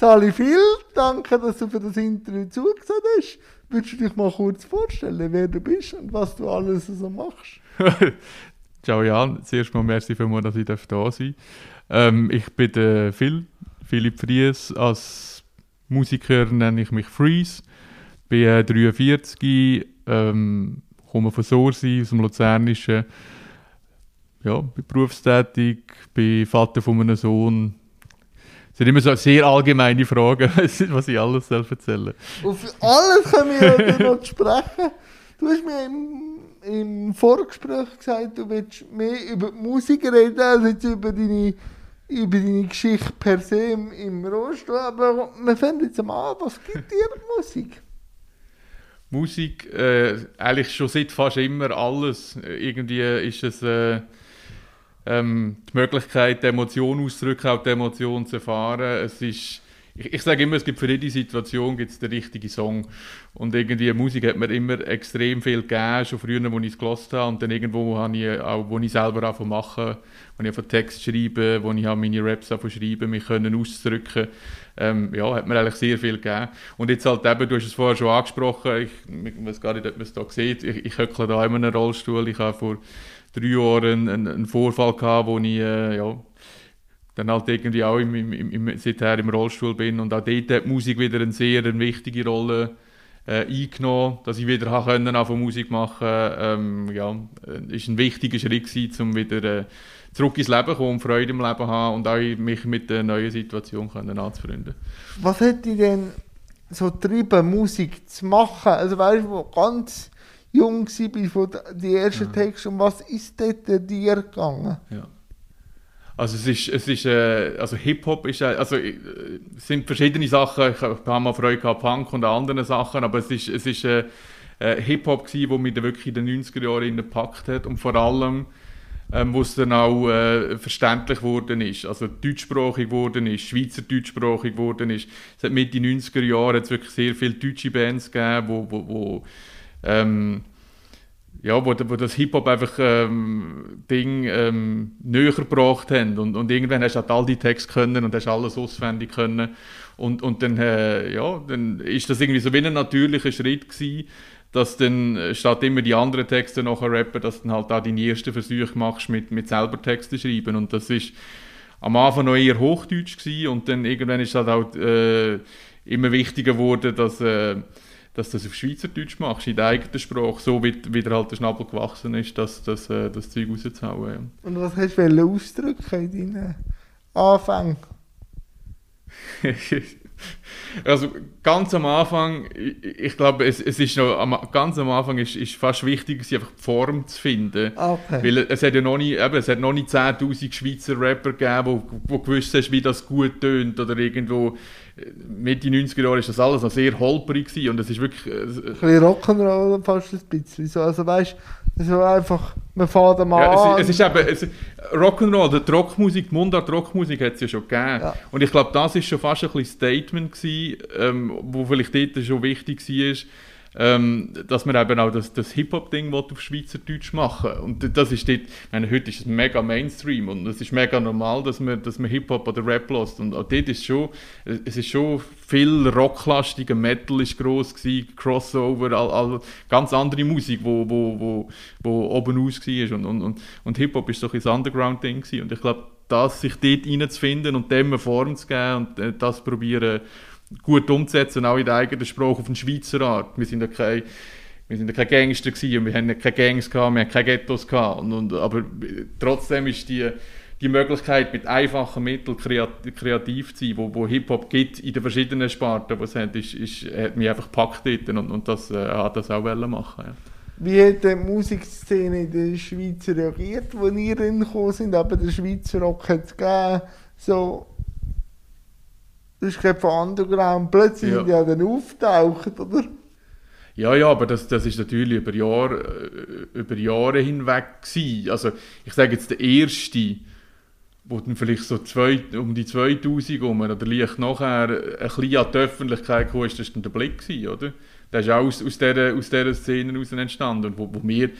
Sali, vielen Dank, dass du für das Interview zugesagt hast. Würdest du dich mal kurz vorstellen, wer du bist und was du alles so machst? Ciao Jan, zuerst mal merci vielmals, dass ich da sein. Ähm, ich bin der Phil, Philipp Fries. Als Musiker nenne ich mich Freeze. Bin äh, 43, ähm, komme von Sorsi, aus dem Luzernischen. Ja, bin berufstätig, bin Vater von einem Sohn. Das sind immer so sehr allgemeine Fragen, was ich alles erzählen soll. Auf alles können wir noch sprechen. Du hast mir im, im Vorgespräch gesagt, du willst mehr über die Musik reden, als jetzt über deine, über deine Geschichte per se im, im Rollstuhl. Aber wir fangen jetzt mal an, was gibt dir Musik? Musik, äh, eigentlich schon seit fast immer alles. Irgendwie ist es äh, ähm, die Möglichkeit, die Emotion auszudrücken, auch die Emotion zu erfahren. Es ist, ich, ich sage immer, es gibt für jede Situation gibt's den richtigen Song. Und irgendwie Musik hat mir immer extrem viel gegeben, schon früher, als ich es gehört habe. Und dann irgendwo habe ich auch, wo ich selber anfangen machen, wo ich einfach Text schreibe, wo ich meine Raps schreiben, mich können auszudrücken ähm, ja, hat mir eigentlich sehr viel gegeben. Und jetzt halt eben, du hast es vorher schon angesprochen, ich, ich weiß gar nicht, ob man es da sieht, ich, ich höckle da in einem Rollstuhl, ich habe vor drei Jahren einen, einen Vorfall gehabt, wo ich, äh, ja, dann halt irgendwie auch im, im, im, seither im Rollstuhl bin und auch dort hat die Musik wieder eine sehr eine wichtige Rolle äh, eingenommen, dass ich wieder können, von Musik machen ähm, ja, äh, ist ein wichtiger Schritt um wieder äh, zurück ins Leben kommen, Freude im Leben haben und auch mich mit der neuen Situation können anzufreunden. Was hat dich denn so getrieben, Musik zu machen? Also weißt du, ganz jung war, von die ersten ja. Texte, um was ist dort dir gegangen? Ja. Also es ist, es ist äh, also Hip-Hop ist, äh, also äh, es sind verschiedene Sachen, ich habe mal Freude gehabt, Punk und andere Sachen, aber es ist, es ist äh, äh, Hip-Hop gewesen, wo mich dann wirklich in den 90er Jahren gepackt hat und vor allem, ähm, wo es dann auch äh, verständlich geworden ist, also deutschsprachig geworden ist, schweizerdeutschsprachig geworden ist. Es hat Mitte 90er Jahre hat wirklich sehr viele deutsche Bands gegeben, wo, wo, wo ähm, ja, wo, wo das Hip-Hop einfach ähm, Ding ähm, näher gebracht haben. Und, und irgendwann hast du halt all die Texte können und hast alles auswendig können. Und, und dann, äh, ja, dann ist das irgendwie so wie ein natürlicher Schritt gewesen, dass dann äh, statt immer die anderen Texte nachher rappen, dass dann halt auch deine ersten Versuche machst mit, mit selber Texte schreiben. Und das ist am Anfang noch eher Hochdeutsch gewesen. Und dann irgendwann ist halt auch äh, immer wichtiger geworden, dass äh, dass du das auf Schweizerdeutsch machst, in der eigenen Sprache, so wie, wie der halt der Schnabel gewachsen ist, dass das, äh, das Zeug rauszuhauen. Ja. Und was hast du ausdrücken in deinen Anfängen? also ganz am Anfang, ich, ich glaube, es, es ist noch, am, ganz am Anfang ist, ist fast wichtig, einfach die Form zu finden. Okay. Weil es hat ja noch nie, eben, es hat noch nicht 10'000 Schweizer Rapper gegeben, wo, wo gewusst hast, wie das gut tönt oder irgendwo Mitte 90er Jahre ist das alles noch sehr gewesen und es ist wirklich... Äh, ein bisschen Rock'n'Roll fast ein bisschen. So, also weißt du, so einfach, man fährt mal ja. Es, es ist eben, es, Rock'n'Roll, die Rockmusik, die Mundart-Rockmusik hat es ja schon gegeben. Ja. Und ich glaube, das ist schon fast ein bisschen Statement gewesen, ähm, wo vielleicht dort schon wichtig war, ähm, dass man eben auch das, das Hip-Hop-Ding auf Schweizerdeutsch machen Und das ist dort, ich meine, heute ist es mega Mainstream und es ist mega normal, dass man, dass man Hip-Hop oder Rap lässt. Und auch dort ist schon, es ist schon viel rocklastiger, Metal ist gross gewesen, Crossover, all, all, ganz andere Musik, wo, wo, wo, wo oben aus war. Und, und, und, und Hip-Hop ist so ein Underground-Ding Und ich glaube, das sich dort reinzufinden und dem eine Form zu geben und äh, das probieren gut umzusetzen, auch in der eigenen Sprache auf eine Schweizer Art. Wir sind ja kein, wir sind ja keine Gangster gewesen, wir haben keine Gangs gehabt, wir haben keine Ghettos gehabt. Und, und, aber trotzdem ist die, die Möglichkeit, mit einfachen Mitteln kreativ zu sein, wo, wo Hip-Hop gibt in den verschiedenen Sparten, was hat, ist, ist, hat mich einfach gepackt und, und das äh, hat das auch machen ja. Wie hat die Musikszene in der Schweiz reagiert, als ihr reingekommen sind? Aber der Schweizer Rock hat es gegeben, so das ist gerade von Underground. Plötzlich ja. ja dann auftaucht, oder? Ja, ja, aber das, das ist natürlich über Jahre, äh, über Jahre hinweg gewesen. Also ich sage jetzt der erste, wo dann vielleicht so zwei, um die 2000 herum oder leicht nachher ein bisschen an die Öffentlichkeit kam, ist das dann der Blick gewesen, oder? Der ist auch aus, aus, dieser, aus dieser Szene heraus entstanden und wo, wo wir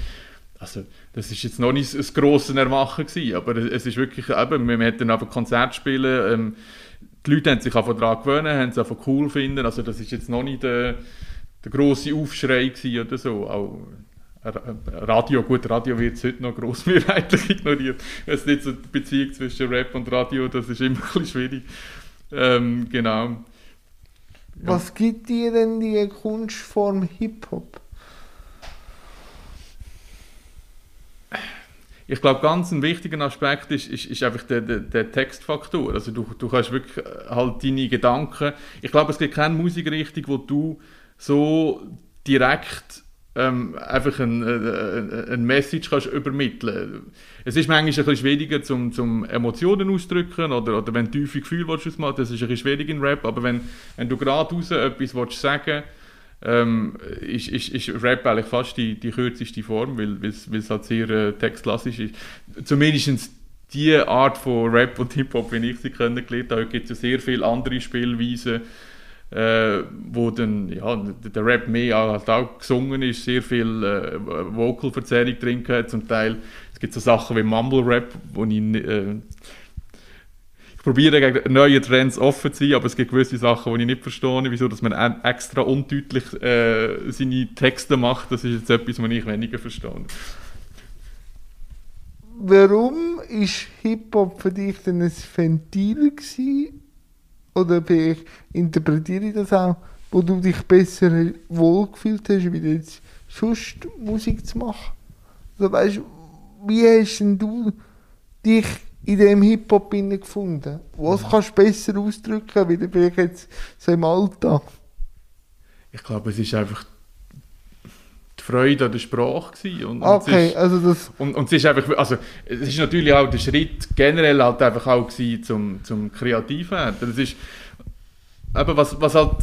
also das ist jetzt noch nicht ein grosses Erwachen gewesen, aber es ist wirklich eben, wir hätten einfach Konzert spielen, ähm, die Leute haben sich auch daran gewöhnt, haben es einfach cool finden. Also das ist jetzt noch nicht der, der grosse Aufschrei oder so. Auch Radio, gut, Radio wird heute noch grossmehrheitlich ignoriert. Es ist nicht so die Beziehung zwischen Rap und Radio, das ist immer ein bisschen schwierig. Ähm, genau. Was gibt dir denn die Kunstform Hip-Hop? Ich glaube, ganz ein wichtiger Aspekt ist, ist, ist einfach der, der, der, Textfaktor. Also du, du kannst wirklich äh, halt deine Gedanken, ich glaube, es gibt keine Musikrichtung, wo du so direkt ähm, einfach ein, äh, ein Message kannst übermitteln Es ist manchmal ein bisschen schwieriger, zum, zum Emotionen auszudrücken oder, oder wenn du tiefe Gefühle willst, das ist ein bisschen schwierig in Rap, aber wenn, wenn du gerade raus etwas sagen willst, ähm, ist, ist, ist Rap eigentlich fast die, die kürzeste Form, weil es halt sehr äh, textklassisch ist. Zumindest die Art von Rap und Hip-Hop, wie ich sie kennengelernt habe, gibt es ja sehr viele andere Spielweisen, äh, wo dann, ja, der Rap mehr halt auch gesungen ist, sehr viel äh, Vocal-Verzerrung drin hat, zum Teil, es gibt so Sachen wie Mumble-Rap, wo ich äh, probiere gegen neue Trends offen zu sein, aber es gibt gewisse Sachen, die ich nicht verstehe, wieso dass man extra undeutlich äh, seine Texte macht. Das ist jetzt etwas, was ich weniger verstehe. Warum ist Hip-Hop für dich denn ein Ventil gewesen? Oder ich interpretiere ich das auch, wo du dich besser wohlgefühlt hast, wie jetzt sonst Musik zu machen? Also weißt, wie hast denn du dich in dem Hip-Hop gefunden? Was kannst du besser ausdrücken, wie vielleicht jetzt so im Alltag? Ich glaube, es ist einfach die Freude an der Sprache gewesen. Und, okay, ist, also das... Und, und es ist einfach, also es ist natürlich auch der Schritt generell halt einfach auch gewesen zum, zum Kreativwerden. Das ist, eben was, was halt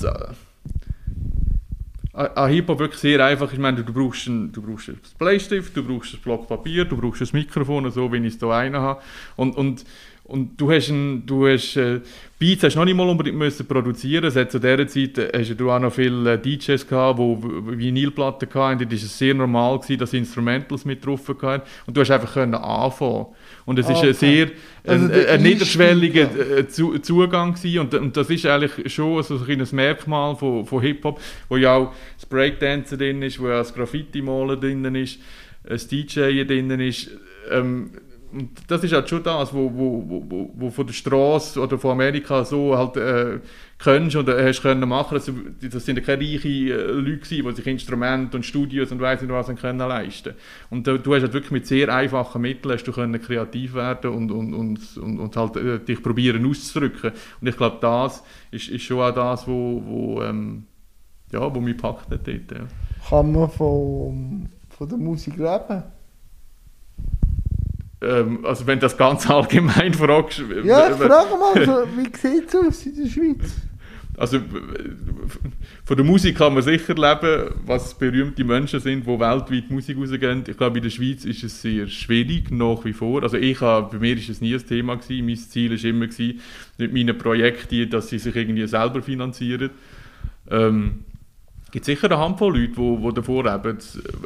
an Hip-Hop wirklich sehr einfach. Ich meine, du brauchst einen, du brauchst einen Bleistift, du brauchst ein Block Papier, du brauchst ein Mikrofon, so wie ich es hier einen habe. Und, und, und du hast, ein, du hast äh, Beats hast noch nicht mal unbedingt müssen produzieren. Hat zu dieser Zeit äh, hast du auch noch viele äh, DJs gehabt, die Vinylplatten hatten. Dort war es sehr normal gewesen, dass Instrumentals mit drauf hatten. Und du hast einfach können anfangen. Und es war okay. ein sehr also ein, ein niederschwelliger äh, Zugang gewesen. Und, und das ist eigentlich schon so ein Merkmal von, von Hip-Hop, wo ja auch das Breakdancen drin ist, wo ja das Graffiti-Malen drin ist, das DJ drin ist. Ähm, und das ist halt schon das, wo, wo, wo, wo von der Straße oder von Amerika so halt äh, kannst oder hast können machen. Also, das sind ja keine reichen äh, Leute die sich Instrumente und Studios und weiss nicht was können leisten. Und äh, du hast halt wirklich mit sehr einfachen Mitteln hast du können kreativ werden und, und, und, und, und halt äh, dich probieren auszudrücken. Und ich glaube, das ist, ist schon auch das, wo, wo, ähm, ja, wo mich packt dort. Ja. Kann man von, von der Musik leben? Ähm, also wenn du das ganz allgemein fragst... Ja, ich frage mal, also, wie sieht es aus in der Schweiz? Also von der Musik kann man sicher leben, was berühmte Menschen sind, die weltweit Musik rausgehen. Ich glaube, in der Schweiz ist es sehr schwierig, nach wie vor. Also ich habe, bei mir war es nie ein Thema. Gewesen. Mein Ziel war immer, gewesen, mit meinen Projekten, dass sie sich irgendwie selber finanzieren. Ähm, gibt sicher eine Handvoll Leute, die, die davor leben.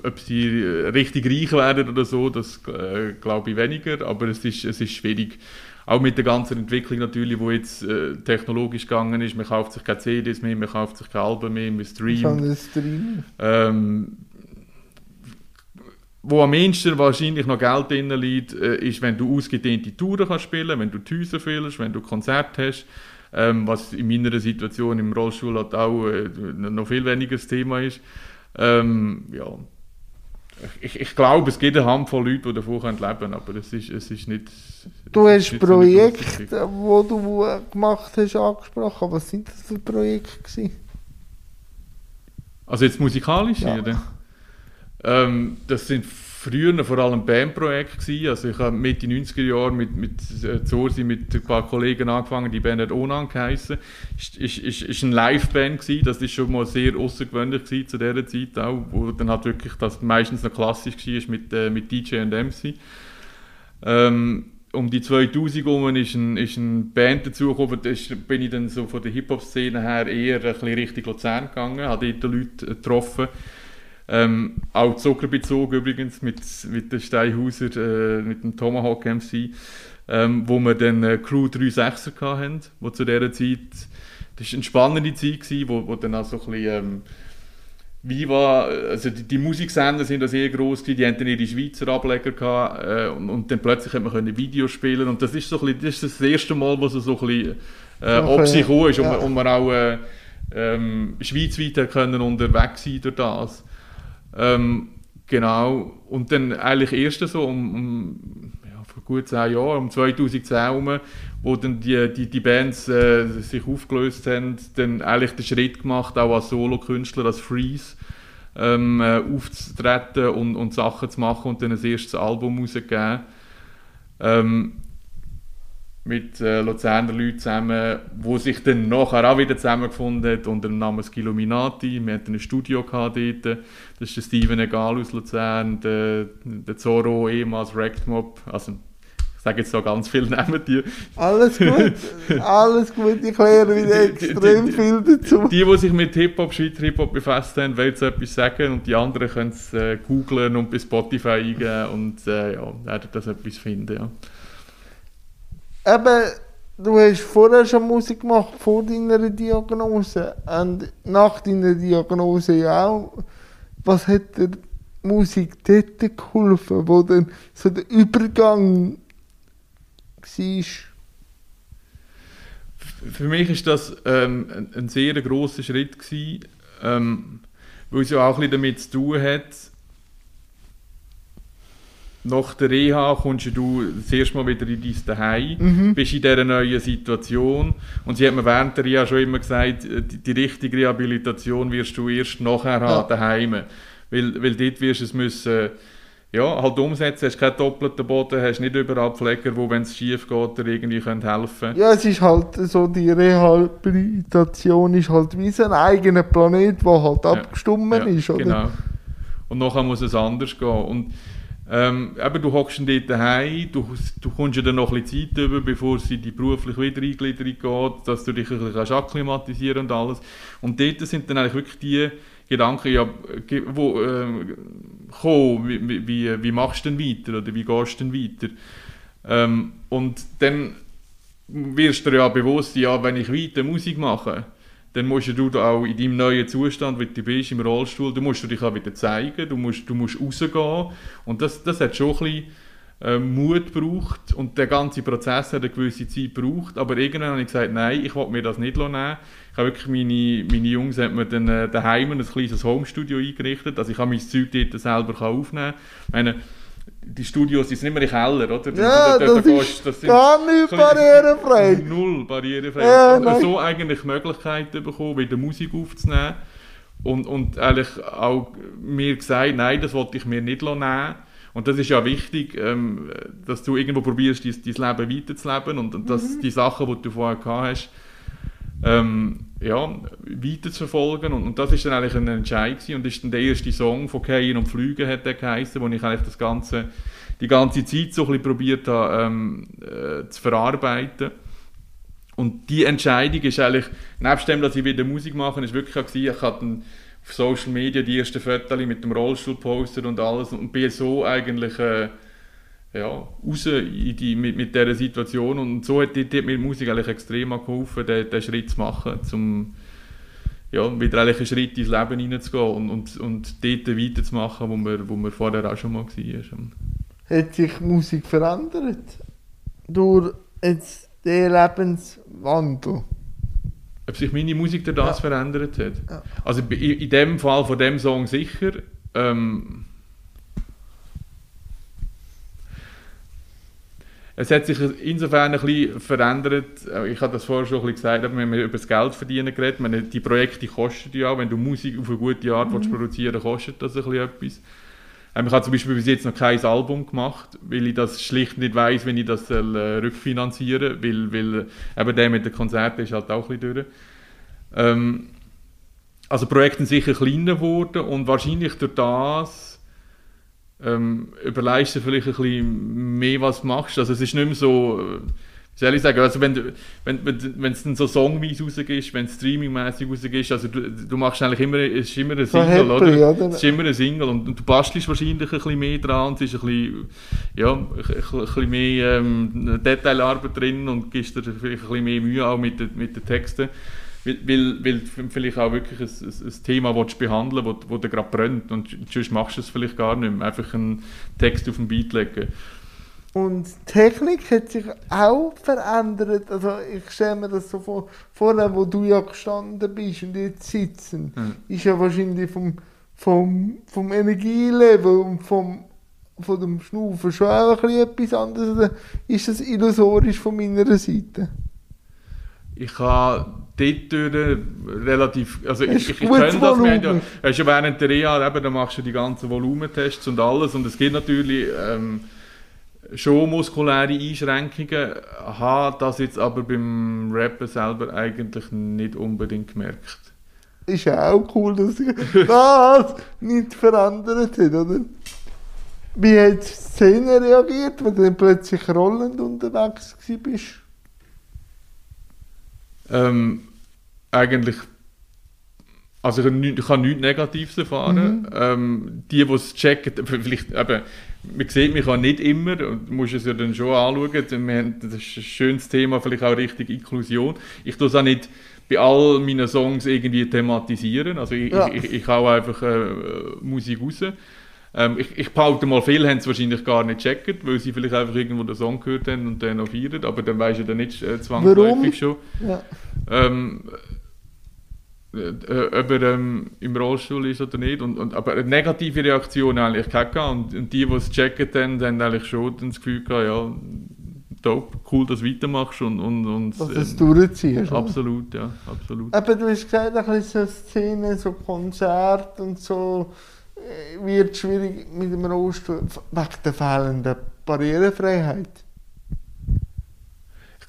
Ob sie richtig reich werden oder so, das äh, glaube ich weniger, aber es ist, es ist schwierig. Auch mit der ganzen Entwicklung natürlich, die jetzt äh, technologisch gegangen ist. Man kauft sich keine CDs mehr, man kauft sich keine Alben mehr, man streamt. Stream. Ähm, wo am meisten wahrscheinlich noch Geld drin liegt, äh, ist, wenn du ausgedehnte Touren kannst spielen, wenn du die Häuser füllst, wenn du Konzerte hast ähm, was in meiner Situation im Rollstuhl halt auch äh, noch viel weniger das Thema ist. Ähm, ja. Ich, ich glaube, es gibt eine Handvoll Leute, die davon leben können, aber es ist, es ist nicht... Du hast Projekte, die du gemacht hast, angesprochen. Was sind das für Projekte gewesen? Also jetzt musikalisch, ja. oder? Ähm, das sind früher vor allem Bandprojekte gewesen. Also ich habe Mitte 90er Jahre mit, mit äh, Zorsi mit ein paar Kollegen angefangen, die Band hat Onan geheissen. Ist, ist eine Liveband gewesen, das ist schon mal sehr außergewöhnlich zu dieser Zeit auch, wo dann halt wirklich das meistens noch klassisch war mit, äh, mit DJ und MC. Ähm, um die 2000 herum ist, ein, ist eine Band dazugekommen, da bin ich dann so von der Hip-Hop-Szene her eher ein bisschen Richtung Luzern gegangen, habe dort Leute getroffen, ähm, auch Zuckerbezug übrigens mit, mit den Steinhauser, äh, mit dem Tomahawk MC. ähm, wo wir dann äh, Crew 36er hatten, wo zu dieser Zeit, das war eine spannende Zeit, gewesen, wo, wo dann auch so ein bisschen, ähm, Viva, also die, die Musiksender sind da sehr groß die hatten dann ihre Schweizer Ableger gehabt, äh, und, und, dann plötzlich hat man können Videos spielen und das ist so ein bisschen, das, ist das erste Mal, wo es so ein bisschen äh, ob gekommen ist ja. und, man, und man auch äh, ähm, schweizweit können unterwegs sein durch das. Ähm, genau, und dann eigentlich erst so um, um ja, vor gut zehn Jahren, um 2010 herum, wo dann die, die, die Bands äh, sich aufgelöst haben, dann eigentlich den Schritt gemacht, auch als Solo-Künstler, als Freeze, ähm, äh, aufzutreten und, und Sachen zu machen und dann ein erstes Album rauszugeben. Ähm, mit äh, Luzerner Leuten zusammen, wo sich dann nachher auch wieder zusammengefunden hat unter dem Namen Skiluminati. Wir hatten ein Studio dort. Das ist der Steven Egal aus Luzern, der, der Zorro ehemals Rectmob. Also, ich sage jetzt so ganz viele Namen die. Alles gut, alles gut, ich lerne wieder extrem die, die, viel dazu. Die, die sich mit Hip-Hop, Schweizer Hip-Hop befasst haben, wollen so etwas sagen und die anderen können es äh, googlen und bei Spotify eingeben und äh, ja, werden das etwas finden, ja eben, du hast vorher schon Musik gemacht, vor deiner Diagnose und nach deiner Diagnose ja auch. Was hat dir Musik dort geholfen, wo dann so der Übergang war? Für mich war das ähm, ein, sehr grosser Schritt, ähm, weil es ja auch ein bisschen damit zu tun hat, nach der Reha kommst du das erste Mal wieder in dein Zuhause, mhm. bist in dieser neuen Situation. Und sie hat mir während der Reha schon immer gesagt, äh, die, die richtige Rehabilitation wirst du erst nachher haben, daheim. Weil, weil dort wirst du es müssen, ja, halt umsetzen, hast keinen doppelten Boden, hast nicht überall Pfleger, wo, wenn es schief geht, dir irgendwie können helfen Ja, es ist halt so, die Rehabilitation ist halt wie so ein eigener Planet, der halt ja. abgestimmt ja, ist, oder? genau. Und nachher muss es anders gehen. Und ähm, eben, du hockst dort daheim, du, du kommst ja dann noch ein bisschen Zeit über, bevor es in die berufliche Wiedereingliederung geht, dass du dich ein bisschen akklimatisieren und alles. Und dort sind dann eigentlich wirklich die Gedanken, ja, wo, äh, kommen, wie, wie, wie machst du denn weiter oder wie gehst du denn weiter? Ähm, und dann wirst du dir ja bewusst, ja, wenn ich weiter Musik mache, dann musst du auch in deinem neuen Zustand, wie du bist, im Rollstuhl, du musst dich auch wieder zeigen, du musst, du musst rausgehen. Und das, das hat schon ein bisschen äh, Mut gebraucht und der ganze Prozess hat eine gewisse Zeit gebraucht, aber irgendwann habe ich gesagt, nein, ich will mir das nicht nehmen. Ich habe wirklich, meine, meine Jungs haben mir dann äh, daheim ein kleines Homestudio eingerichtet, also ich kann mein Zeug dort selber aufnehmen. Meine, die Studios die sind immer in Keller, oder? Ja, da, da, das, ist das gar nicht barrierefrei. Null barrierefrei. Ja, also, so eigentlich Möglichkeiten bekommen, wieder Musik aufzunehmen. Und, und eigentlich auch mir gesagt, nein, das wollte ich mir nicht nehmen. Und das ist ja wichtig, ähm, dass du irgendwo probierst, dein, dein Leben weiterzuleben und, und dass mhm. die Sachen, die du vorher gehabt hast, ähm, ja, weiter zu verfolgen. Und, und das ist dann eigentlich ein Entscheid gewesen. und ist dann der erste Song von Kein und Flügen hat der geheißen, wo ich eigentlich das ganze, die ganze Zeit so ein bisschen probiert habe ähm, äh, zu verarbeiten. Und die Entscheidung ist eigentlich, nebst dem, dass ich wieder Musik mache, ist wirklich auch gewesen, ich hatte auf Social Media die ersten Fotos mit dem Rollstuhlposter und alles und bin so eigentlich äh, ja, raus in die, mit, mit dieser Situation. Und so hat, hat mir Musik eigentlich extrem geholfen, den, den Schritt zu machen, um ja, wieder eigentlich einen Schritt ins Leben hineinzugehen und, und, und dort weiterzumachen, wo man, wo man vorher auch schon mal war. Hat sich Musik verändert? Durch jetzt den Lebenswandel? Ob sich meine Musik durch das ja. verändert hat? Ja. Also in, in dem Fall von dem Song sicher. Ähm, Es hat sich insofern ein bisschen verändert. Äh, ich habe das vorher schon ein bisschen gesagt, wenn wir über das Geld verdienen geredet. Meine, die Projekte kosten ja, wenn du Musik auf eine gute Art mhm. produzieren kostet das ein bisschen etwas. Ähm, ich habe zum Beispiel bis jetzt noch kein Album gemacht, weil ich das schlicht nicht weiß, wenn ich das soll, äh, rückfinanzieren soll, weil, weil eben der mit den Konzerten ist halt auch ein bisschen durch. Ähm, also Projekte sind sicher kleiner geworden und wahrscheinlich durch das ähm, überlegst du vielleicht ein bisschen mehr, was du machst. Also es ist nicht mehr so, wie soll ich sagen, also wenn du, wenn, wenn, es dann so songweise rausgeht, wenn es streamingmäßig rausgeht, also du, du machst eigentlich immer, es ist immer ein Single, Happy, oder? oder? Es ist immer ein Single und, und du bastelst wahrscheinlich ein bisschen mehr dran, es ist ein bisschen, ja, ein, ein bisschen mehr ähm, Detailarbeit drin und gibst dir vielleicht ein bisschen mehr Mühe auch mit, den- mit den Texten. Weil, weil, vielleicht auch wirklich ein, ein, ein Thema willst behandeln willst, wo, wo dir gerade brennt und sonst machst du es vielleicht gar nicht mehr. Einfach einen Text auf den Beat legen. Und die Technik hat sich auch verändert. Also ich stelle mir das so vor, vorher, wo du ja gestanden bist und jetzt sitzen, Mhm. ist ja wahrscheinlich vom, vom, vom Energielevel und vom, von dem Schnaufen schon auch ein etwas anderes. Oder ist das illusorisch von meiner Seite? Ich habe dort durch relativ, also ich, ich, ich kenne das, wir ja, hast ja während der Reha, eben, da machst du die ganzen Volumentests und alles und es gibt natürlich ähm, schon muskuläre Einschränkungen, habe das jetzt aber beim Rappen selber eigentlich nicht unbedingt gemerkt. Ist ja auch cool, dass sich das nicht verändert hat, oder? Wie hat die Szene reagiert, wenn du dann plötzlich rollend unterwegs warst? Ähm, eigentlich, also ich, habe nichts- Negatives erfahren. Mhm. Ähm, die, die es checken, vielleicht eben, man sieht mich auch nicht immer, und du musst es ja dann schon anschauen. Wir haben, das ist ein schönes Thema, vielleicht auch richtig Inklusion. Ich tue es auch nicht bei all meinen Songs irgendwie thematisieren. Also ich, Ja. ich, ich, ich hau einfach äh, Musik raus. Ähm, ich, ich behaupte mal, viele haben es wahrscheinlich gar nicht gecheckt, weil sie vielleicht einfach irgendwo den Song gehört haben und den noch feiern, aber dann weisst du dann nicht äh, zwangsläufig Warum? schon. Ja. Ähm, äh, ob er ähm, im Rollstuhl ist oder nicht. Und, und, aber eine negative Reaktion eigentlich keine. Und, und die, die es checken, dann, haben eigentlich schon das Gefühl gehabt, ja, dope, cool, dass du weitermachst und, und, und Dass du es ähm, durchziehst. absolut, ja, absolut. Aber du hast gesagt, ein bisschen so Szenen, so Konzerte und so äh, wird schwierig mit dem Rollstuhl wegen der fehlenden Barrierefreiheit.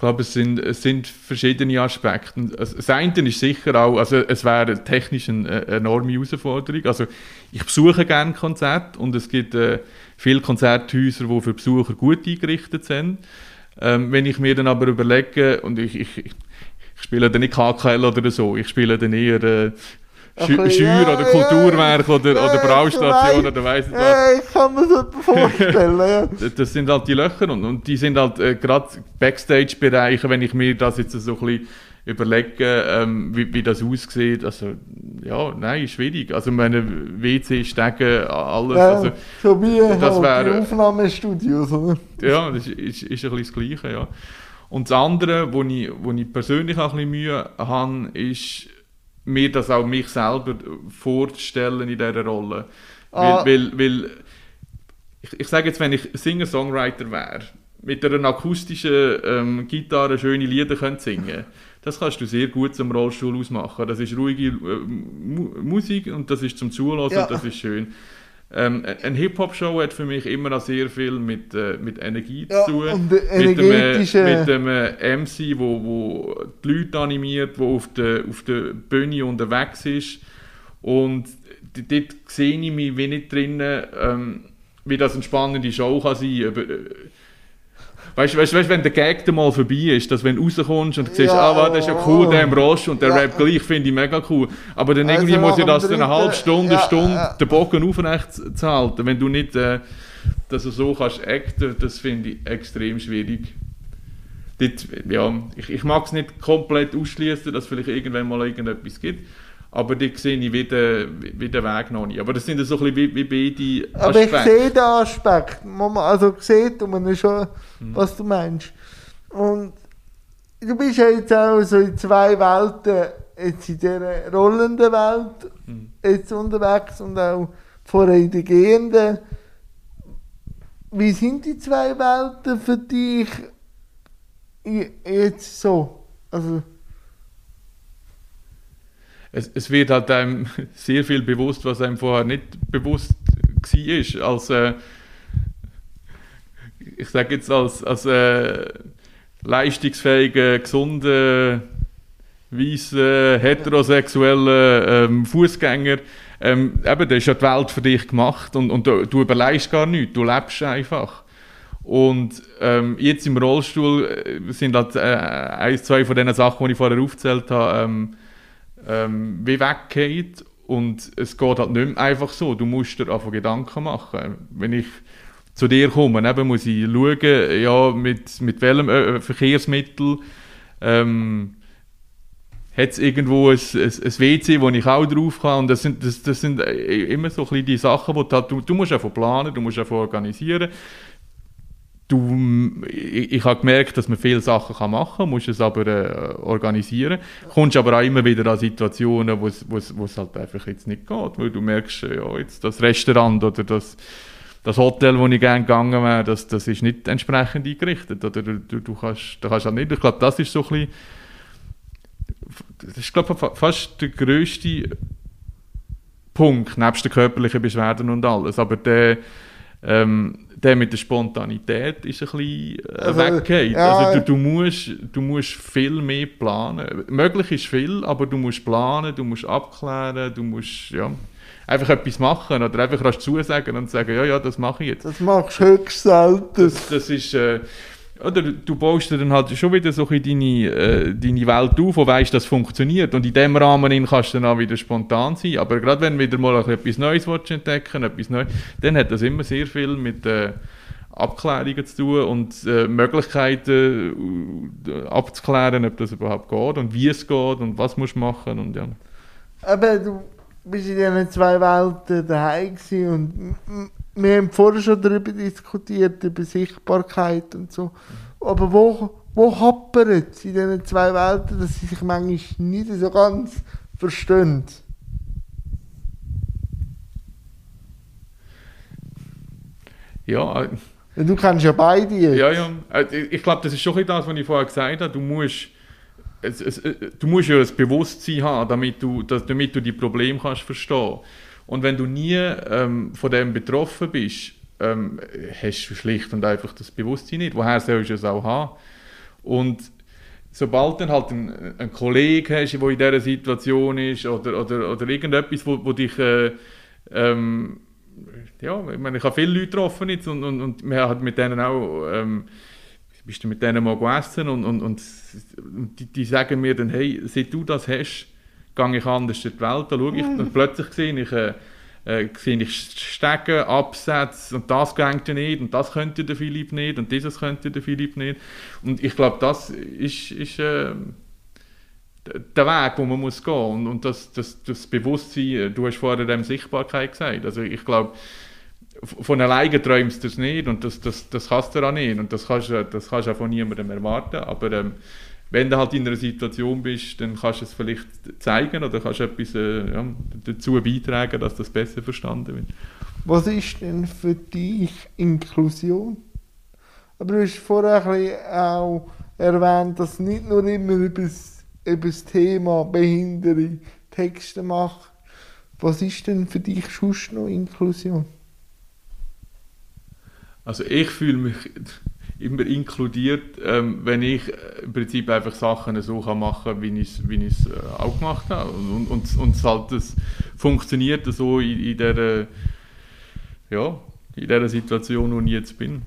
Ich glaube, es sind, es sind verschiedene Aspekte. Das eine ist sicher auch, also es wäre technisch eine, eine enorme Herausforderung. Also ich besuche gerne Konzerte und es gibt äh, viele Konzerthäuser, die für Besucher gut eingerichtet sind. Ähm, wenn ich mir dann aber überlege, und ich, ich, ich spiele dann nicht KKL oder so, ich spiele dann eher äh, Schür ja, oder Kulturwerk oder, ja, oder ich Braustation oder weiss nicht was. Ich kann mir das vorstellen. ja. Das- sind halt die Löcher und, und die sind halt äh, gerade Backstage-Bereiche, wenn ich mir das jetzt so ein bisschen überlege, ähm, wie, wie das aussieht, also ja, nein, schwierig. Also meine WC, Stege, alles, Ja, also so wie das halt wäre- die Aufnahmestudios, oder? ja, das ist, ist, ist ein bisschen das Gleiche, ja. Und das andere, wo ich, wo ich persönlich auch ein bisschen Mühe habe, ist mir das auch mich selber vorzustellen in dieser Rolle. Ah. Weil, weil, weil ich, ich sage jetzt, wenn ich Singer-Songwriter wäre, mit einer akustischen ähm, Gitarre schöne Lieder könnte singen das kannst du sehr gut zum Rollstuhl ausmachen. Das ist ruhige äh, Mu Musik und das ist zum Zuhören Ja. und das ist schön. Ähm, eine Hip-Hop-Show hat für mich immer noch sehr viel mit, äh, mit Energie Ja, zu tun. mit dem, äh, mit dem äh, MC, wo, wo die Leute animiert, wo auf der, auf der Bühne unterwegs ist. Und dort sehe ich mich wie nicht drinnen, ähm, wie das eine spannende Show kann sein kann. Weißt du, weißt, weißt, wenn der Gag dann mal vorbei ist, dass wenn du rauskommst und du siehst, Ja, ah, warte, das ist ja cool, oh. der im Rost und der Ja. Rap gleich, finde ich mega cool. Aber dann Also irgendwie muss ich das dann eine halbe Stunde, ja, Stunde ja. den Bogen aufrecht zu halten. Wenn du nicht äh, dass du so kannst acten, das finde ich extrem schwierig. Dort, ja, ich, ich mag es nicht komplett ausschließen, dass es vielleicht irgendwann mal irgendetwas gibt. Aber dort sehe ich wieder, wie den Weg noch nicht. Aber das sind so ein bisschen wie, wie beide Aber ich Aspekte. sehe den Aspekt. Also sieht man schon, Mhm. was du meinst. Und du bist ja jetzt auch so in zwei Welten, jetzt in dieser rollenden Welt Mhm. jetzt unterwegs und auch vorher in der gehenden. Wie sind die zwei Welten für dich jetzt so? Also, es, es wird halt einem sehr viel bewusst, was einem vorher nicht bewusst war. Als, äh, ich sage jetzt als, als äh, leistungsfähiger, gesunder, weißer, heterosexueller ähm, Fußgänger, ähm, eben, da ist ja die Welt für dich gemacht und, und du, du überlegst gar nichts, du lebst einfach. Und ähm, jetzt im Rollstuhl äh, sind halt äh, ein, zwei von den Sachen, die ich vorher aufgezählt habe, ähm, ähm, wie weggeht. Und es geht halt nicht mehr einfach so. Du musst dir einfach Gedanken machen. Wenn ich zu dir komme, eben muss ich schauen, ja, mit, mit welchem äh, Verkehrsmittel ähm, hat es irgendwo ein, ein, ein, WC, wo ich auch drauf kann. Und das sind, das, das sind äh, immer so ein die Sachen, wo du, halt, du, du musst einfach planen, du musst einfach organisieren. Du, ich, ich habe gemerkt, dass man viele Sachen kann machen kann, musst es aber äh, organisieren. Kommst aber auch immer wieder an Situationen, wo es, halt einfach jetzt nicht geht, weil du merkst, äh, ja, jetzt das Restaurant oder das, das Hotel, wo ich gerne gegangen wäre, das, das ist nicht entsprechend eingerichtet. Oder du, du kannst, du kannst halt nicht, ich glaube, das ist so ein bisschen das ist, glaube ich, fast der grösste Punkt, nebst den körperlichen Beschwerden und alles. Aber der, ähm, der mit der Spontanität ist ein bisschen äh, also, weggeht. Ja, also du, du, musst, du musst viel mehr planen. Möglich ist viel, aber du musst planen, du musst abklären, du musst ja, einfach etwas machen oder einfach rasch zusagen und sagen, ja, ja, das mache ich jetzt. Das machst du höchst selten. Das, das ist... Äh, oder du baust dann halt schon wieder so in deine, äh, deine Welt auf und weißt, dass es funktioniert. Und in dem Rahmen kannst du dann auch wieder spontan sein. Aber gerade wenn du wieder mal etwas Neues entdecken etwas Neues, dann hat das immer sehr viel mit äh, Abklärungen zu tun und äh, Möglichkeiten äh, abzuklären, ob das überhaupt geht und wie es geht und was musst du machen. Und, ja. Aber du bist in diesen zwei Welten daheim und wir haben vorher schon darüber diskutiert, über Sichtbarkeit und so. Aber wo, wo happert es in diesen zwei Welten, dass sie sich manchmal nicht so ganz verstehen? Ja. Äh, du kennst ja beide jetzt. Ja, ja. Äh, ich glaube, das ist schon das, was ich vorher gesagt habe. Du musst, es, es, äh, du musst ja ein Bewusstsein haben, damit du, damit du die Probleme kannst verstehen kannst. Und wenn du nie ähm, von dem betroffen bist, ähm, hast du schlicht und einfach das Bewusstsein nicht. Woher sollst du es auch haben? Und sobald dann halt einen, einen Kollegen hast, der in dieser Situation ist, oder, oder, oder irgendetwas, wo, wo dich... Äh, ähm, ja, ich meine, ich habe viele Leute getroffen jetzt und, und, und man hat mit denen auch... Ähm, bist du mit denen mal gegessen und, und, und die, die sagen mir dann, hey, seit du das hast, gehe ich anders durch die Welt, da schaue ich, und mhm. plötzlich sehe ich, äh, äh, sehe ich Stegen, Absätze und das geht ja nicht und das könnte der Philipp nicht und dieses könnte der Philipp nicht. Und ich glaube, das ist, ist äh, der Weg, wo man muss gehen und, und das, das, das Bewusstsein, du hast vorher dem Sichtbarkeit gesagt, also ich glaube, von alleine träumst du es nicht und das, das, das kannst du auch nicht und das kannst du das kannst auch von niemandem erwarten, aber ähm, wenn du halt in einer Situation bist, dann kannst du es vielleicht zeigen oder kannst etwas äh, ja, dazu beitragen, dass das besser verstanden wird. Was ist denn für dich Inklusion? Aber du hast vorher auch erwähnt, dass du nicht nur immer über das, über das Thema Behinderung Texte machst. Was ist denn für dich sonst noch Inklusion? Also ich fühle mich immer inkludiert, ähm, wenn ich äh, im Prinzip einfach Sachen so kann machen wie ich es wie äh, auch gemacht habe. Und, und, und es halt das funktioniert so in, in, der, ja, in der Situation, wo ich jetzt bin.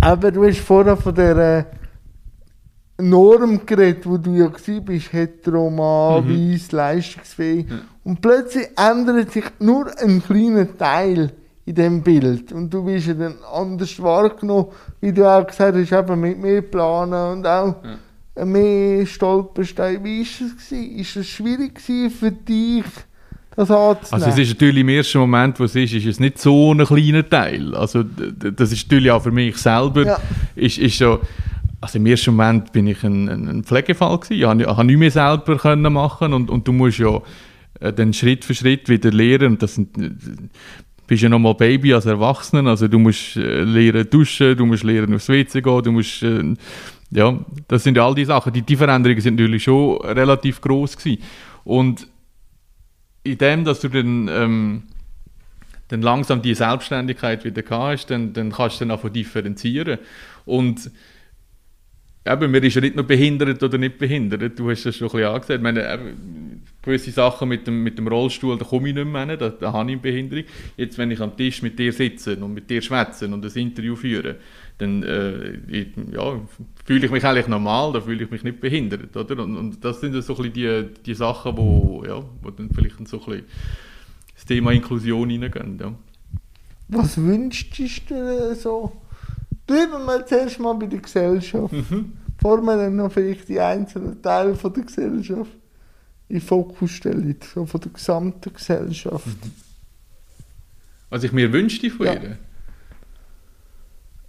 Aber du hast vorher von der Norm geredet, wo du ja bist, hetero, mhm. leistungsfähig. Ja. Und plötzlich ändert sich nur ein kleiner Teil in dem Bild. Und du wirst ja dann anders wahrgenommen, wie du auch gesagt hast, eben mit mehr Planen und auch ja. mehr Stolpersteine. Wie war es? Gewesen? Ist es schwierig für dich, das anzunehmen? Also es ist natürlich im ersten Moment, wo es ist, ist es nicht so ein kleiner Teil. Also das ist natürlich auch für mich selber, ja. ist, ist so, also im ersten Moment bin ich ein, ein Pflegefall gewesen. Ich habe, ich habe nicht mehr selber können machen und, und du musst ja äh, dann Schritt für Schritt wieder lernen. Und das sind, bist ja nochmal Baby als Erwachsener, also du musst äh, lernen duschen, du musst lernen aufs WC gehen, du musst, äh, ja, das sind ja all die Sachen. Die, die Veränderungen sind natürlich schon relativ groß gewesen. Und in dem, dass du dann, ähm, dann langsam die Selbstständigkeit wieder hast, dann, dann kannst du dann auch differenzieren. Und eben, man ist ja nicht nur behindert oder nicht behindert, du hast das schon ein bisschen angesagt. Ich meine, gewisse Sachen mit dem, mit dem Rollstuhl, da komme ich nicht mehr hin, da, da habe ich eine Behinderung. Jetzt, wenn ich am Tisch mit dir sitze und mit dir schwätze und ein Interview führe, dann äh, ich, ja, fühle ich mich eigentlich normal, da fühle ich mich nicht behindert, oder? Und, und das sind so ein die, die Sachen, wo, ja, wo dann vielleicht so ein bisschen das Thema Inklusion reingehen, ja. Was wünschst du dir so? Bleiben wir zuerst mal bei der Gesellschaft. Mhm. Bevor wir dann noch vielleicht die einzelnen Teile von der Gesellschaft in den Fokus stellen, so von der gesamten Gesellschaft. Was ich mir wünschte von Ja. ihr?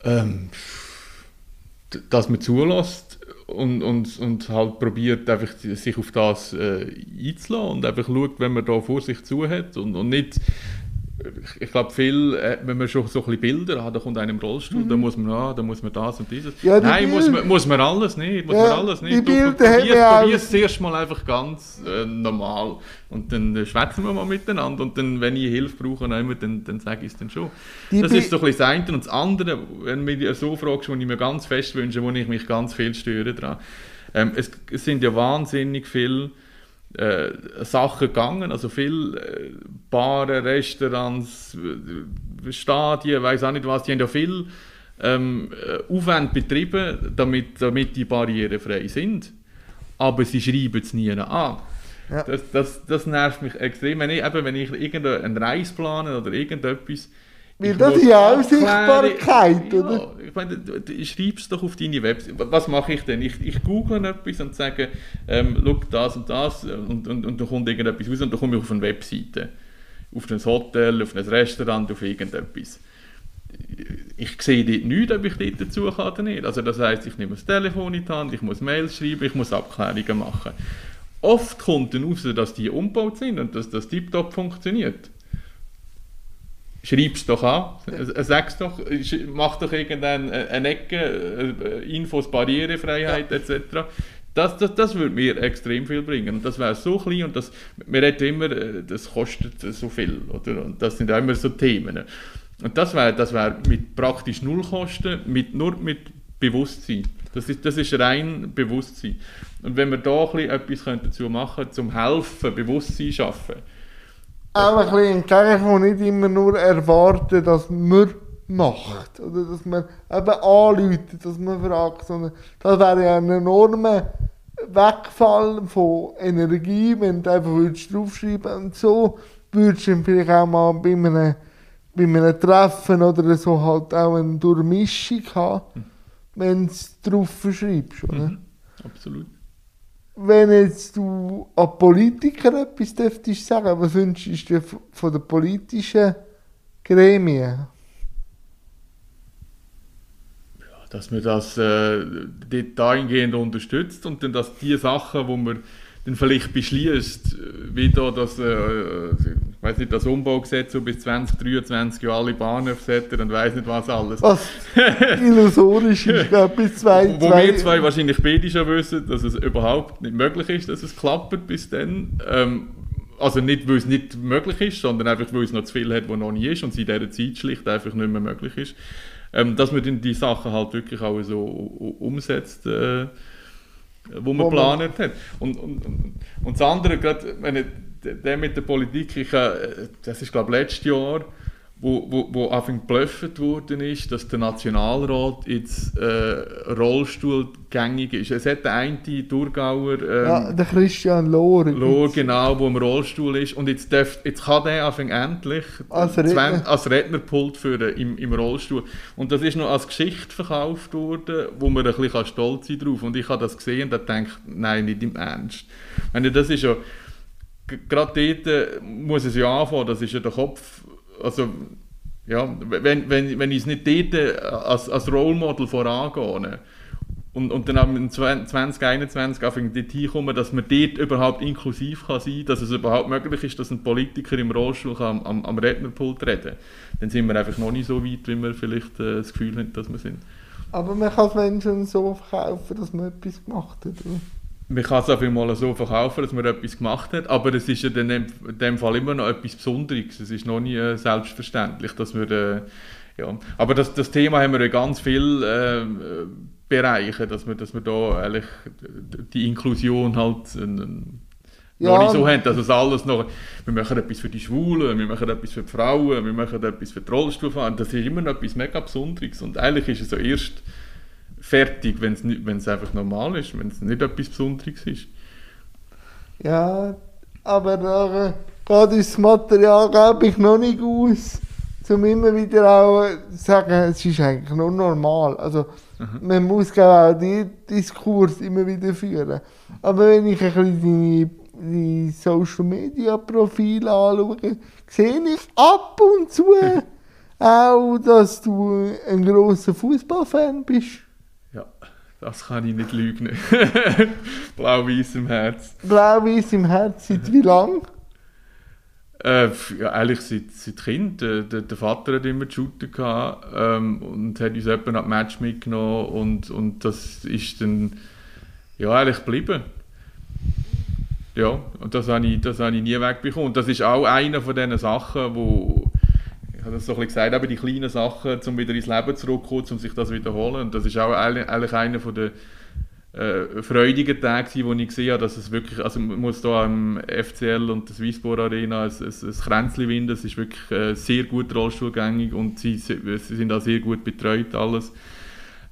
Ähm, dass man zulässt und, und, und halt probiert, einfach sich auf das äh, einzulassen und einfach schaut, wenn man da vor sich zu hat und, und nicht ich, glaube, viel, äh, wenn man schon so ein bisschen Bilder hat, da kommt einer im Rollstuhl, da muss man, ah, da muss man das und dieses. Mhm. Ja, Nein, muss man, muss man alles nicht, muss Ja, man alles nicht. die Bilder haben probierst, es erst mal einfach ganz äh, normal und dann äh, schwätzen wir mal miteinander und dann, wenn ich Hilfe brauche, dann, dann, dann sage ich es dann schon. Die das Bi- ist so ein bisschen das eine. Und das andere, wenn du mich so fragst, wo ich mir ganz fest wünsche, wo ich mich ganz viel störe dran. Ähm, es, es sind ja wahnsinnig viele äh, Sachen gegangen, also viele äh, Baren, Restaurants, äh, Stadien, weiß auch nicht was, die haben ja viel ähm, äh, Aufwand betrieben, damit, damit die Barrieren frei sind. Aber sie schreiben es nie an. Ja. Das, das, das nervt mich extrem. Wenn ich, eben, wenn ich irgendeine Reise plane oder irgendetwas. Weil ich das ist ja auch Sichtbarkeit, ja, oder? Ich meine, du, du schreibst doch auf deine Website. Was mache ich denn? Ich, ich google etwas und sage, ähm, schau das und das und, und, und da kommt irgendetwas raus und dann komme ich auf eine Webseite. Auf ein Hotel, auf ein Restaurant, auf irgendetwas. Ich sehe dort nichts, ob ich dort dazu kann oder nicht. Also das heisst, ich nehme das Telefon in die Hand, ich muss Mails schreiben, ich muss Abklärungen machen. Oft kommt dann raus, dass die umgebaut sind und dass das tiptop funktioniert. Schreib's doch an, äh, sag's doch, mach doch irgendeine eine Ecke, äh, Infos, Barrierefreiheit etc. Das, das, das würde mir extrem viel bringen. Und das wäre so klein und das, wir reden immer, äh, das kostet so viel. Oder? Und das sind auch immer so Themen. Und das wäre das wär mit praktisch null Kosten, mit, nur mit Bewusstsein. Das ist, das ist rein Bewusstsein. Und wenn wir da ein bisschen etwas dazu machen können, zum Helfen, Bewusstsein schaffen, Auch ein bisschen entgegenkommen, nicht immer nur erwarten, dass man macht. Oder dass man eben anläutet, dass man fragt. Sondern das wäre ja ein enormer Wegfall von Energie, wenn du einfach würdest draufschreiben und so würdest du vielleicht auch mal bei einem, bei einem Treffen oder so halt auch eine Durchmischung haben, wenn du es drauf schreibst. Oder? Mhm. absolut. Wenn jetzt du an Politiker etwas dürftest sagen, was wünschst du von den politischen Gremien? dass man das äh, dahingehend unterstützt und dann, dass die Sachen, wo man dann vielleicht beschließt, äh, wie da das, äh, weiß nicht, das Umbaugesetz, so bis 2023 ja alle Bahnhöfe setzt und weiß nicht was alles. Was illusorisch ist, glaube bis zwei, Wo wir zwei wahrscheinlich beide schon wissen, dass es überhaupt nicht möglich ist, dass es klappt bis dann. Ähm, also nicht, weil es nicht möglich ist, sondern einfach, weil es noch zu viel hat, was noch nie ist und es in dieser Zeit schlicht einfach nicht mehr möglich ist. Ähm, dass man dann die Sachen halt wirklich auch so umsetzt, äh, wo man geplant hat. Und, und, und, und das andere, gerade, wenn ich, der mit der Politik, ich, äh, das ist glaube ich letztes Jahr, wo, wo, wo anfing geblufft worden ist, dass der Nationalrat jetzt äh, Rollstuhl gängig ist. Es hat der eine Thurgauer ähm, Ja, der Christian Lohr. Lo, genau, wo im Rollstuhl ist. Und jetzt, darf, jetzt kann der anfangen endlich Als Redner. als Rednerpult führen im, im Rollstuhl. Und das ist noch als Geschichte verkauft worden, wo man ein bisschen stolz sein drauf. Und ich habe das gesehen und gedacht, nein, nicht im Ernst. Ich meine, das ist ja, gerade dort äh, muss es ja anfangen, das ist ja der Kopf, also ja, wenn, wenn, wenn ich es nicht dort äh, als, als Role Model vorangehe, und, und dann am 2021 anfangen dort hinkommen, dass man dort überhaupt inklusiv kann sein kann, dass es überhaupt möglich ist, dass ein Politiker im Rollstuhl am, am, am Rednerpult reden kann. Dann sind wir einfach noch nicht so weit, wie wir vielleicht äh, das Gefühl haben, dass wir sind. Aber man kann es Menschen so verkaufen, dass man etwas gemacht hat. Oder? Man kann es einfach mal so verkaufen, dass man etwas gemacht hat, aber es ist ja in dem Fall immer noch etwas Besonderes. Es ist noch nie äh, selbstverständlich, dass wir... Äh, ja. Aber das, das Thema haben wir in ganz vielen äh, Bereichen, dass wir, dass wir da eigentlich die Inklusion halt ein, Ja, noch nicht so haben, dass es alles noch, wir machen etwas für die Schwulen, wir machen etwas für die Frauen, wir machen etwas für die Rollstuhlfahrer, das ist immer noch etwas mega Besonderes und eigentlich ist es so erst fertig, wenn es, einfach normal ist, wenn es nicht etwas Besonderes ist. Ja, aber da geht das Material, glaube ich, noch nicht aus, um immer wieder auch zu sagen, es ist eigentlich nur normal. Also, man muss glaube auch diesen Diskurs immer wieder führen. Aber wenn ich ein bisschen deine, deine Social Media Profile anschaue, sehe ich ab und zu auch, dass du ein grosser Fußballfan bist. Das kann ich nicht lügen. Blau-Weiß im Herz. Blau-Weiß im Herz, seit wie lang? Äh, ja, eigentlich seit, seit Kind. Der, der, der Vater hat immer Shooter gehabt, ähm, und hat uns nach dem Match mitgenommen und, und das ist dann ja, eigentlich geblieben. Ja, und das habe ich, das habe ich nie wegbekommen. Und das ist auch eine von diesen Sachen, wo habe das so ein bisschen gesagt, eben die kleinen Sachen, um wieder ins Leben zurückzukommen, um sich das wiederholen. Und das ist auch eigentlich einer von den äh, freudigen Tage, wo ich gesehen habe, dass es wirklich, also man muss da am FCL und der Swisspor Arena ein, ein, ein Kränzchen winden, es ist wirklich äh, sehr gut rollstuhlgängig und sie, sie sind auch sehr gut betreut, alles.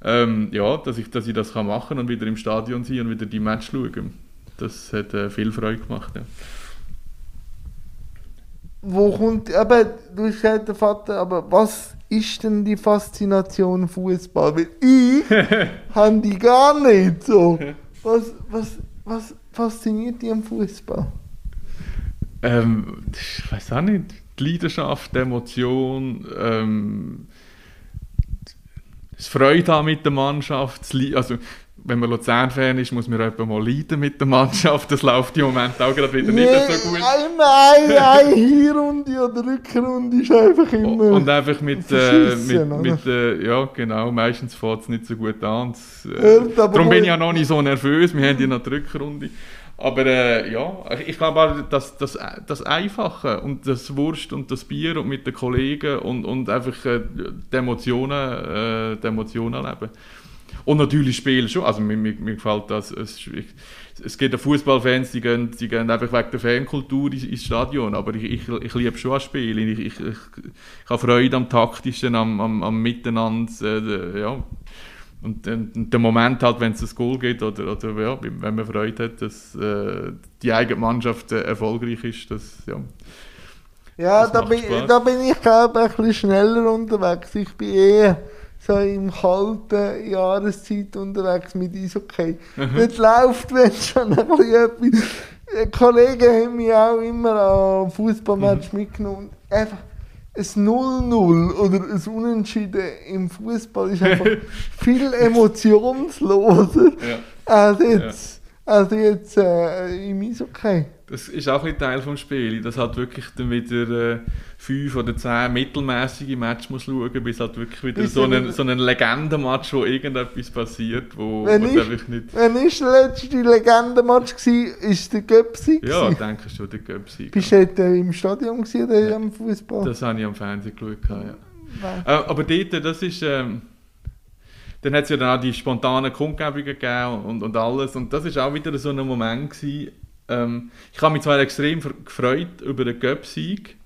Ähm, ja, dass ich, dass ich das kann machen und wieder im Stadion sein und wieder die Match schauen. Das hat äh, viel Freude gemacht, ja. Wo kommt, eben, du hast gesagt, der Vater, aber was ist denn die Faszination Fußball? Weil ich habe die gar nicht so. Was, was, was fasziniert dich am Fußball? Ähm, ich weiß auch nicht. Die Leidenschaft, die Emotion, ähm, das Freude haben mit der Mannschaft. Also, wenn man Luzern-Fan ist, muss man etwa mal leiden mit der Mannschaft. Das läuft im Moment auch gerade wieder nicht so gut. Nein, nein, eine Hinrunde oder Rückrunde ist einfach immer. Und einfach mit, äh, mit, mit äh, ja genau, meistens fängt es nicht so gut an. Das, Äh, darum bin ich ja noch nicht so nervös, wir haben ja noch die Rückrunde. Aber äh, ja, ich glaube auch, das, das, das Einfache und das Wurst und das Bier und mit den Kollegen und, und einfach äh, die Emotionen, äh, die Emotionen leben. Und natürlich Spiel schon, also mir, mir, mir gefällt das, es, ich, es gibt ja Fußballfans, die gehen, die gehen einfach wegen der Fankultur ins, ins Stadion, aber ich, ich, ich liebe schon ein Spiel, ich, ich, ich, ich habe Freude am Taktischen, am, am, am Miteinander, äh, ja. Und, äh, und der Moment halt, wenn es ein Goal gibt oder, oder ja, wenn man Freude hat, dass äh, die eigene Mannschaft äh, erfolgreich ist, das, ja. ja, das da bin, Spaß. da bin ich glaube ein bisschen schneller unterwegs. Ich bin eher so im kalten Jahreszeit unterwegs mit Eishockey. Mhm. Dort läuft, wenn schon ein bisschen etwas. Die Kollegen haben mich auch immer an Fußballmatch Mhm. mitgenommen. Einfach ein 0-0 oder ein Unentschieden im Fußball ist einfach viel emotionsloser ja. als jetzt, als jetzt äh, im Eishockey. Das ist auch ein Teil des Spiels, dass halt wirklich dann wieder äh, fünf oder zehn mittelmäßige Matches muss schauen, bis halt wirklich wieder so ein, so ein Legendenmatch, wo irgendetwas passiert, wo, Wenn wo ich- du einfach nicht... Wann war der letzte Legendenmatch? gewesen? Ist der Göpsi? Ja, gewesen? denke schon, der Göpsi. Bist du äh, im Stadion gewesen, oder am Fußball? Das habe ich am Fernsehen geschaut, ja. Äh, aber dort, das ist... Ähm, dann hat es ja dann auch die spontanen Kundgebungen gegeben und, und alles. Und das ist auch wieder so ein Moment gewesen. Ähm, ich habe mich zwar extrem gefreut über den Göpsieg.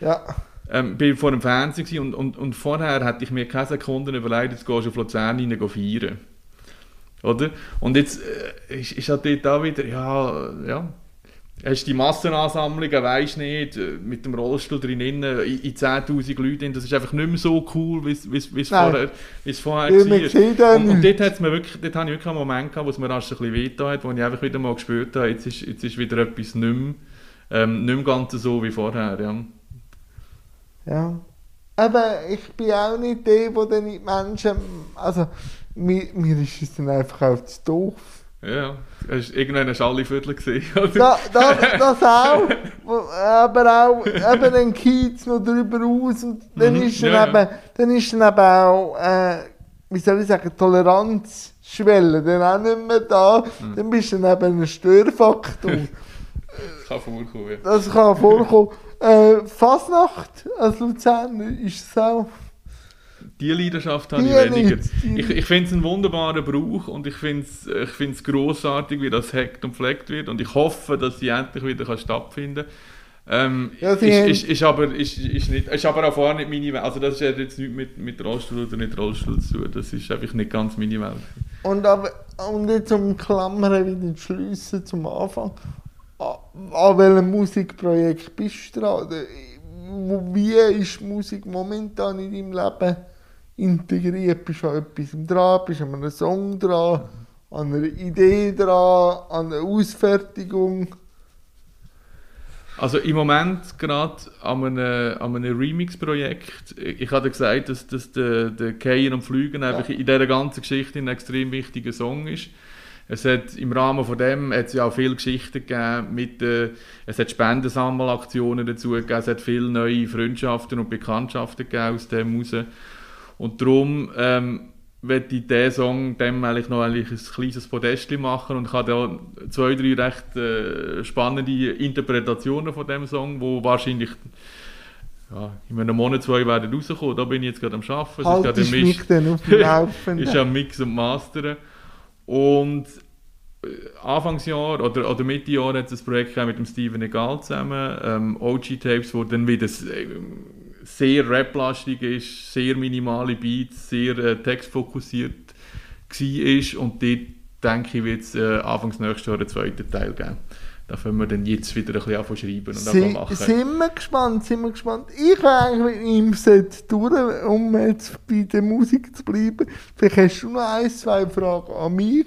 Ja. Ähm, bin vor dem Fernsehen und, und, und vorher hätte ich mir keine Sekunde überlegt, jetzt gehst du auf Luzern rein feiern. Oder? Und jetzt äh, ist, ist halt dort auch wieder, ja, ja. Hast die Massenansammlungen, weisst nicht, äh, mit dem Rollstuhl drinnen, in, in 10'000 Leute, drin, das ist einfach nicht mehr so cool, wie es- vorher, wie es vorher war. Und, und dort, hat's mir wirklich, dort habe ich wirklich einen Moment gehabt, wo es mir erst ein bisschen wehgetan hat, wo ich einfach wieder mal gespürt habe, jetzt ist, jetzt ist wieder etwas nicht mehr, ähm, nicht mehr ganz so wie vorher. Ja. ja. Aber ich bin auch nicht der, der dann die Menschen. Also, mir, mir ist es dann einfach auf zu doof. Ja, irgendwann hast du alle Viertel gesehen? Da, da, das auch. Aber auch eben den Kiez noch drüber aus. Und dann, Mhm, ist dann, ja, eben, dann ist dann eben auch, äh, wie soll ich sagen, Toleranzschwelle dann auch nicht mehr da. Mhm. Dann bist du dann eben ein Störfaktor. Das kann vorkommen, ja. das kann vorkommen. Äh, Fasnacht als Luzerner ist es auch. Die Leidenschaft habe Die ich weniger. nicht, Ich, ich finde es einen wunderbaren Brauch und ich finde es ich find's grossartig, wie das hackt und pflegt wird und ich hoffe, dass sie endlich wieder kann stattfinden kann. Ähm, Ja, ist, haben- ist, ist, aber, ist, ist, nicht, ist aber auch vorher nicht meine Welt. Also das hat jetzt nichts mit, mit Rollstuhl oder nicht Rollstuhl zu tun. Das ist einfach nicht ganz meine Welt. Und, aber, und jetzt um Klammern wieder zu schliessen zum Anfang. An, an welchem Musikprojekt bist du dran? Wie ist Musik momentan in deinem Leben integriert? Bist an etwas dran? Bist an einem Song dran? An einer Idee dran? An einer Ausfertigung? Also im Moment gerade an einem, an einem Remix-Projekt. Ich, hatte gesagt, dass, dass der, der Keien und Flügen einfach in dieser ganzen Geschichte ein extrem wichtiger Song ist. Es hat, Im Rahmen von dem hat es ja auch viele Geschichten gegeben. Mit, äh, es hat Spendensammelaktionen dazu gegeben. Es hat viele neue Freundschaften und Bekanntschaften gegeben aus dem raus. Und darum ähm, werde ich diesen Song dem eigentlich noch eigentlich ein kleines Podest machen und ich habe da zwei, drei recht äh, spannende Interpretationen von dem Song, wo wahrscheinlich ja, in einem Monat, zwei werden rauskommen. Da bin ich jetzt gerade am Arbeiten. Es ist ein mich dann auf dem Laufenden? ist am Mix und Mastern. Und äh, Anfangsjahr oder, oder Mitte Jahr hat es ein Projekt mit dem Steven Egal zusammen, ähm, OG Tapes, wo dann wieder äh, sehr raplastig ist, sehr minimale Beats, sehr äh, textfokussiert war und dort denke ich, wird es äh, Anfangs nächstes Jahr einen zweiten Teil geben. Da können wir dann jetzt wieder ein bisschen anfangen schreiben und Si anfangen machen. sind wir gespannt, sind wir gespannt. Ich wäre eigentlich mit ihm Set durch, um jetzt bei der Musik zu bleiben. Vielleicht hast du noch ein, zwei Fragen an mich,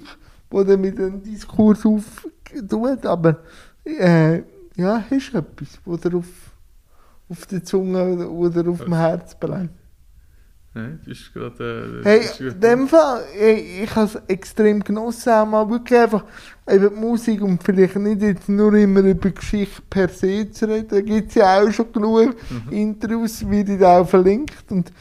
die dann mit dem Diskurs auftun. Aber äh, ja, hast du etwas, wo dir auf, der Zunge oder, auf dem Herz bleibt? Nein, das ist gerade... Äh, Hey, in dem Fall, ich, ich habe es extrem genossen, auch mal wirklich einfach über die Musik und vielleicht nicht jetzt nur immer über Geschichte per se zu reden. Da gibt es ja auch schon genug Mhm. Interviews, wie die da auch verlinkt. Und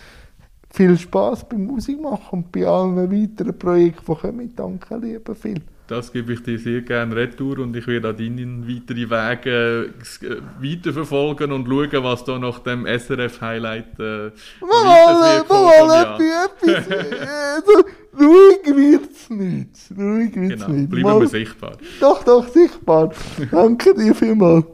viel Spaß beim Musikmachen und bei allen weiteren Projekten, die kommen. Danke, lieber Phil. Das gebe ich dir sehr gerne retour und ich werde auch deinen weiteren Weg äh, weiterverfolgen und schauen, was da nach dem SRF-Highlight äh, Mal, mal, etwas. so, ruhig wird es nicht. Ruhig wird es Genau, nicht. bleiben Mal- wir sichtbar. Doch, doch, sichtbar. Danke dir vielmals.